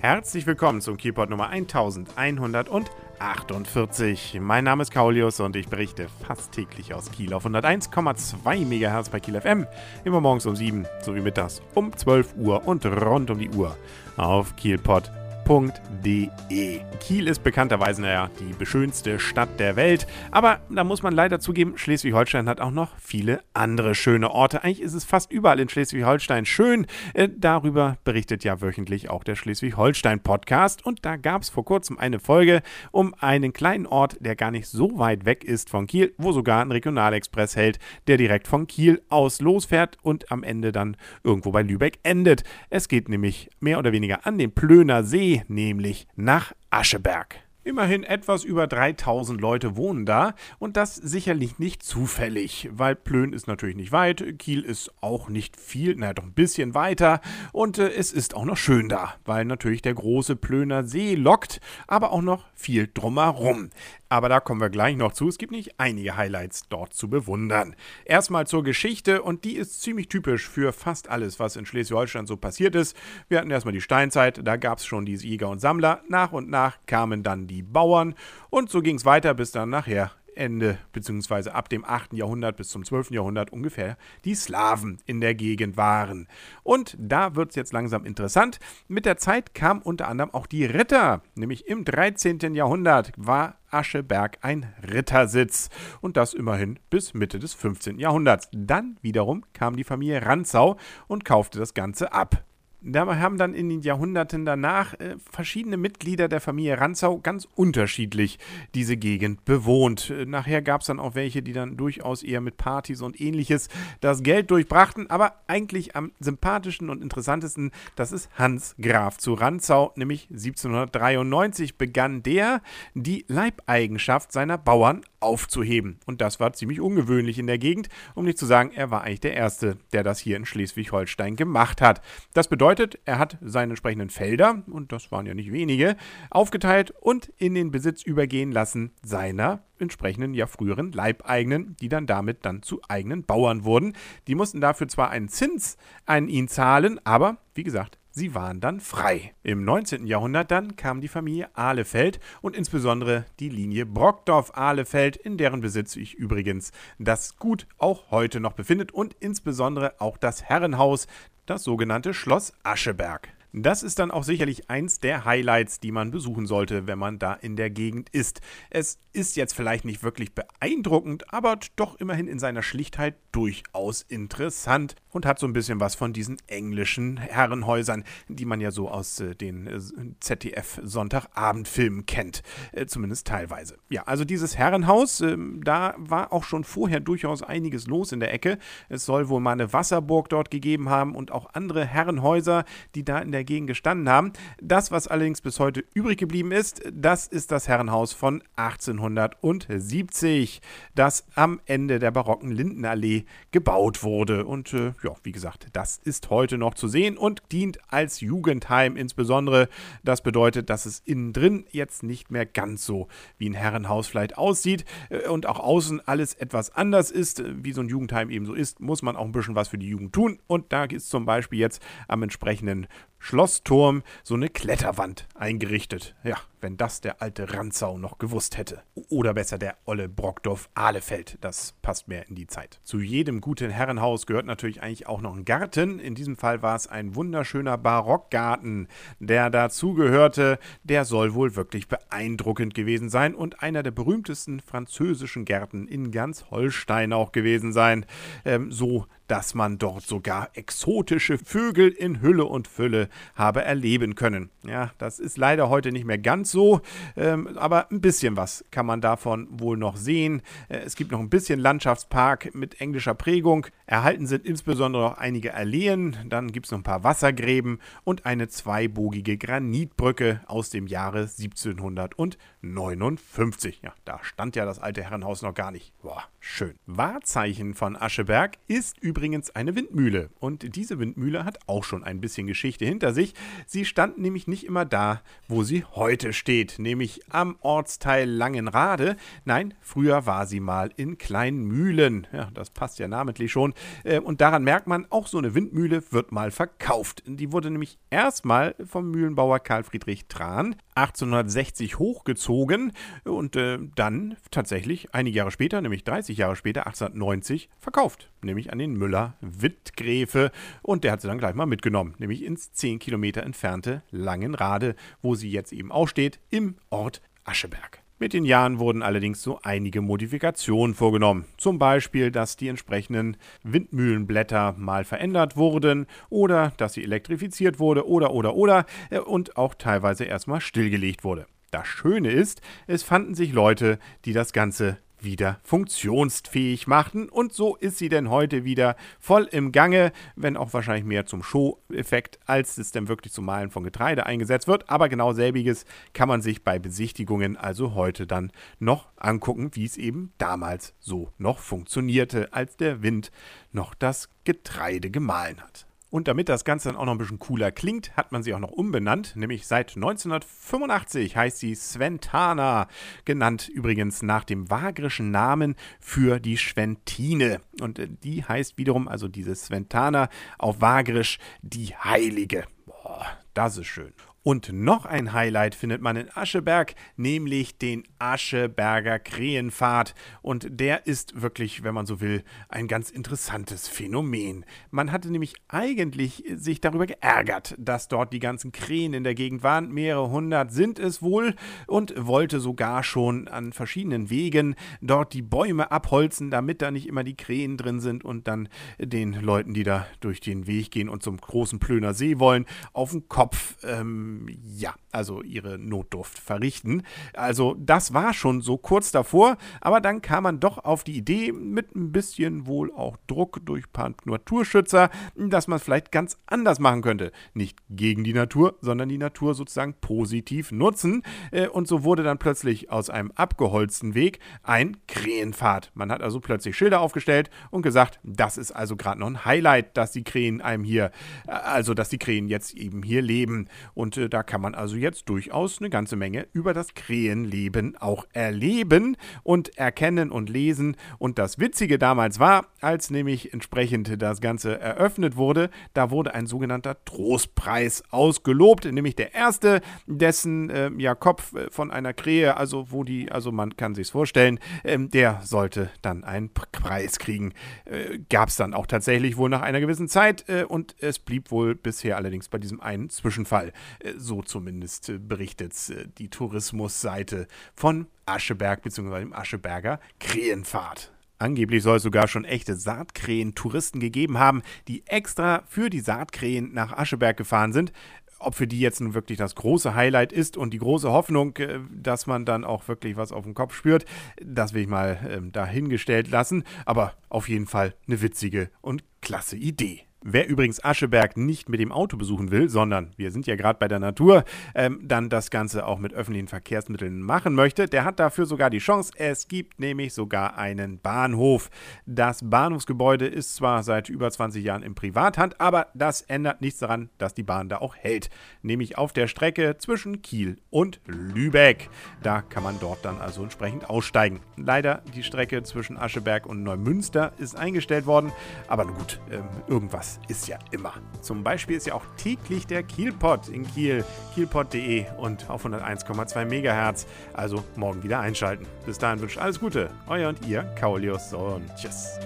Herzlich willkommen zum Kielpot Nummer 1148. Mein Name ist Kaulius und ich berichte fast täglich aus Kiel auf 101,2 MHz bei Kiel FM. Immer morgens um 7 sowie mittags um 12 Uhr und rund um die Uhr auf Kielpot Kiel.de. Kiel ist bekannterweise naja, die beschönste Stadt der Welt, aber da muss man leider zugeben, Schleswig-Holstein hat auch noch viele andere schöne Orte. Eigentlich ist es fast überall in Schleswig-Holstein schön. Äh, darüber berichtet ja wöchentlich auch der Schleswig-Holstein-Podcast und da gab es vor kurzem eine Folge um einen kleinen Ort, der gar nicht so weit weg ist von Kiel, wo sogar ein Regionalexpress hält, der direkt von Kiel aus losfährt und am Ende dann irgendwo bei Lübeck endet. Es geht nämlich mehr oder weniger an den Plöner See nämlich nach Ascheberg. Immerhin etwas über 3000 Leute wohnen da und das sicherlich nicht zufällig, weil Plön ist natürlich nicht weit, Kiel ist auch nicht viel, naja, doch ein bisschen weiter und äh, es ist auch noch schön da, weil natürlich der große Plöner See lockt, aber auch noch viel drumherum. Aber da kommen wir gleich noch zu. Es gibt nicht einige Highlights dort zu bewundern. Erstmal zur Geschichte und die ist ziemlich typisch für fast alles, was in Schleswig-Holstein so passiert ist. Wir hatten erstmal die Steinzeit, da gab es schon die Jäger und Sammler. Nach und nach kamen dann die Bauern und so ging es weiter, bis dann nachher Ende bzw. ab dem 8. Jahrhundert bis zum 12. Jahrhundert ungefähr die Slawen in der Gegend waren. Und da wird es jetzt langsam interessant. Mit der Zeit kamen unter anderem auch die Ritter. Nämlich im 13. Jahrhundert war Ascheberg ein Rittersitz. Und das immerhin bis Mitte des 15. Jahrhunderts. Dann wiederum kam die Familie Ranzau und kaufte das Ganze ab. Da haben dann in den Jahrhunderten danach äh, verschiedene Mitglieder der Familie Ranzau ganz unterschiedlich diese Gegend bewohnt. Äh, nachher gab es dann auch welche, die dann durchaus eher mit Partys und ähnliches das Geld durchbrachten. Aber eigentlich am sympathischen und interessantesten, das ist Hans Graf zu Ranzau, nämlich 1793 begann der, die Leibeigenschaft seiner Bauern aufzuheben. Und das war ziemlich ungewöhnlich in der Gegend, um nicht zu sagen, er war eigentlich der Erste, der das hier in Schleswig-Holstein gemacht hat. Das bedeutet, er hat seine entsprechenden Felder, und das waren ja nicht wenige, aufgeteilt und in den Besitz übergehen lassen seiner entsprechenden, ja früheren Leibeigenen, die dann damit dann zu eigenen Bauern wurden. Die mussten dafür zwar einen Zins an ihn zahlen, aber wie gesagt, Sie waren dann frei. Im 19. Jahrhundert dann kam die Familie Ahlefeld und insbesondere die Linie Brockdorf-Ahlefeld, in deren Besitz sich übrigens das Gut auch heute noch befindet und insbesondere auch das Herrenhaus, das sogenannte Schloss Ascheberg. Das ist dann auch sicherlich eins der Highlights, die man besuchen sollte, wenn man da in der Gegend ist. Es ist jetzt vielleicht nicht wirklich beeindruckend, aber doch immerhin in seiner Schlichtheit durchaus interessant und hat so ein bisschen was von diesen englischen Herrenhäusern, die man ja so aus äh, den äh, ZDF-Sonntagabendfilmen kennt, äh, zumindest teilweise. Ja, also dieses Herrenhaus, ähm, da war auch schon vorher durchaus einiges los in der Ecke. Es soll wohl mal eine Wasserburg dort gegeben haben und auch andere Herrenhäuser, die da in der Gegend gestanden haben. Das, was allerdings bis heute übrig geblieben ist, das ist das Herrenhaus von 1870, das am Ende der barocken Lindenallee gebaut wurde. Und äh, ja, wie gesagt, das ist heute noch zu sehen und dient als Jugendheim insbesondere. Das bedeutet, dass es innen drin jetzt nicht mehr ganz so wie ein Herrenhaus vielleicht aussieht äh, und auch außen alles etwas anders ist, wie so ein Jugendheim eben so ist, muss man auch ein bisschen was für die Jugend tun. Und da ist zum Beispiel jetzt am entsprechenden Schlossturm so eine Kletterwand eingerichtet. Ja, wenn das der alte Ranzau noch gewusst hätte. Oder besser der olle Brockdorf Ahlefeld. Das passt mehr in die Zeit. Zu jedem guten Herrenhaus gehört natürlich eigentlich auch noch ein Garten. In diesem Fall war es ein wunderschöner Barockgarten, der dazugehörte. Der soll wohl wirklich beeindruckend gewesen sein und einer der berühmtesten französischen Gärten in ganz Holstein auch gewesen sein. Ähm, so dass man dort sogar exotische Vögel in Hülle und Fülle habe erleben können. Ja, das ist leider heute nicht mehr ganz so, ähm, aber ein bisschen was kann man davon wohl noch sehen. Äh, es gibt noch ein bisschen Landschaftspark mit englischer Prägung. Erhalten sind insbesondere noch einige Alleen, dann gibt es noch ein paar Wassergräben und eine zweibogige Granitbrücke aus dem Jahre 1759. Ja, da stand ja das alte Herrenhaus noch gar nicht. Boah, schön. Wahrzeichen von Ascheberg ist übrigens eine Windmühle. Und diese Windmühle hat auch schon ein bisschen Geschichte hinter sich. Sie stand nämlich nicht immer da, wo sie heute steht, nämlich am Ortsteil Langenrade. Nein, früher war sie mal in Kleinmühlen. Ja, das passt ja namentlich schon. Äh, und daran merkt man, auch so eine Windmühle wird mal verkauft. Die wurde nämlich erstmal vom Mühlenbauer Karl Friedrich Tran 1860 hochgezogen und äh, dann tatsächlich einige Jahre später, nämlich 30 Jahre später, 1890, verkauft. Nämlich an den Müller Wittgräfe. Und der hat sie dann gleich mal mitgenommen, nämlich ins 10 Kilometer entfernte Langenrade, wo sie jetzt eben auch steht, im Ort Ascheberg. Mit den Jahren wurden allerdings so einige Modifikationen vorgenommen. Zum Beispiel, dass die entsprechenden Windmühlenblätter mal verändert wurden oder dass sie elektrifiziert wurde oder oder oder äh, und auch teilweise erstmal stillgelegt wurde. Das Schöne ist, es fanden sich Leute, die das Ganze wieder funktionsfähig machten. Und so ist sie denn heute wieder voll im Gange, wenn auch wahrscheinlich mehr zum Show-Effekt, als es denn wirklich zum Malen von Getreide eingesetzt wird. Aber genau selbiges kann man sich bei Besichtigungen also heute dann noch angucken, wie es eben damals so noch funktionierte, als der Wind noch das Getreide gemahlen hat. Und damit das Ganze dann auch noch ein bisschen cooler klingt, hat man sie auch noch umbenannt. Nämlich seit 1985 heißt sie Sventana, genannt übrigens nach dem vagrischen Namen für die Schwentine. Und äh, die heißt wiederum, also diese Sventana, auf Vagrisch die Heilige. Boah, das ist schön. Und noch ein Highlight findet man in Ascheberg, nämlich den Ascheberger Krähenpfad. Und der ist wirklich, wenn man so will, ein ganz interessantes Phänomen. Man hatte nämlich eigentlich sich darüber geärgert, dass dort die ganzen Krähen in der Gegend waren. Mehrere hundert sind es wohl und wollte sogar schon an verschiedenen Wegen dort die Bäume abholzen, damit da nicht immer die Krähen drin sind und dann den Leuten, die da durch den Weg gehen und zum großen Plöner See wollen, auf den Kopf ähm, ja, also ihre Notdurft verrichten. Also das war schon so kurz davor, aber dann kam man doch auf die Idee, mit ein bisschen wohl auch Druck durch ein paar Naturschützer, dass man es vielleicht ganz anders machen könnte. Nicht gegen die Natur, sondern die Natur sozusagen positiv nutzen. Äh, und so wurde dann plötzlich aus einem abgeholzten Weg ein Krähenpfad. Man hat also plötzlich Schilder aufgestellt und gesagt, das ist also gerade noch ein Highlight, dass die Krähen einem hier, äh, also dass die Krähen jetzt eben hier leben. Und äh, da kann man also jetzt durchaus eine ganze Menge über das Krähenleben auch erleben und erkennen und lesen. Und das Witzige damals war, als nämlich entsprechend das Ganze eröffnet wurde, da wurde ein sogenannter Trostpreis ausgelobt, nämlich der erste, dessen äh, ja, Kopf äh, von einer Krähe, also wo die, also man kann sich vorstellen, ähm, der sollte dann einen Preis kriegen. Äh, Gab es dann auch tatsächlich wohl nach einer gewissen Zeit äh, und es blieb wohl bisher allerdings bei diesem einen Zwischenfall. Äh, so zumindest äh, berichtet die Tourismusseite von Ascheberg bzw. dem Ascheberger Krähenfahrt. Angeblich soll es sogar schon echte Saatkrähen-Touristen gegeben haben, die extra für die Saatkrähen nach Ascheberg gefahren sind. Ob für die jetzt nun wirklich das große Highlight ist und die große Hoffnung, äh, dass man dann auch wirklich was auf dem Kopf spürt, das will ich mal ähm, dahingestellt lassen. Aber auf jeden Fall eine witzige und klasse Idee. Wer übrigens Ascheberg nicht mit dem Auto besuchen will, sondern wir sind ja gerade bei der Natur, ähm, dann das Ganze auch mit öffentlichen Verkehrsmitteln machen möchte, der hat dafür sogar die Chance. Es gibt nämlich sogar einen Bahnhof. Das Bahnhofsgebäude ist zwar seit über 20 Jahren in Privathand, aber das ändert nichts daran, dass die Bahn da auch hält. Nämlich auf der Strecke zwischen Kiel und Lübeck. Da kann man dort dann also entsprechend aussteigen. Leider die Strecke zwischen Ascheberg und Neumünster ist eingestellt worden, aber gut, ähm, irgendwas das ist ja immer. Zum Beispiel ist ja auch täglich der Kielpot in Kiel, kielpot.de und auf 101,2 MHz. Also morgen wieder einschalten. Bis dahin wünsche ich alles Gute. Euer und ihr, Kaulius und tschüss.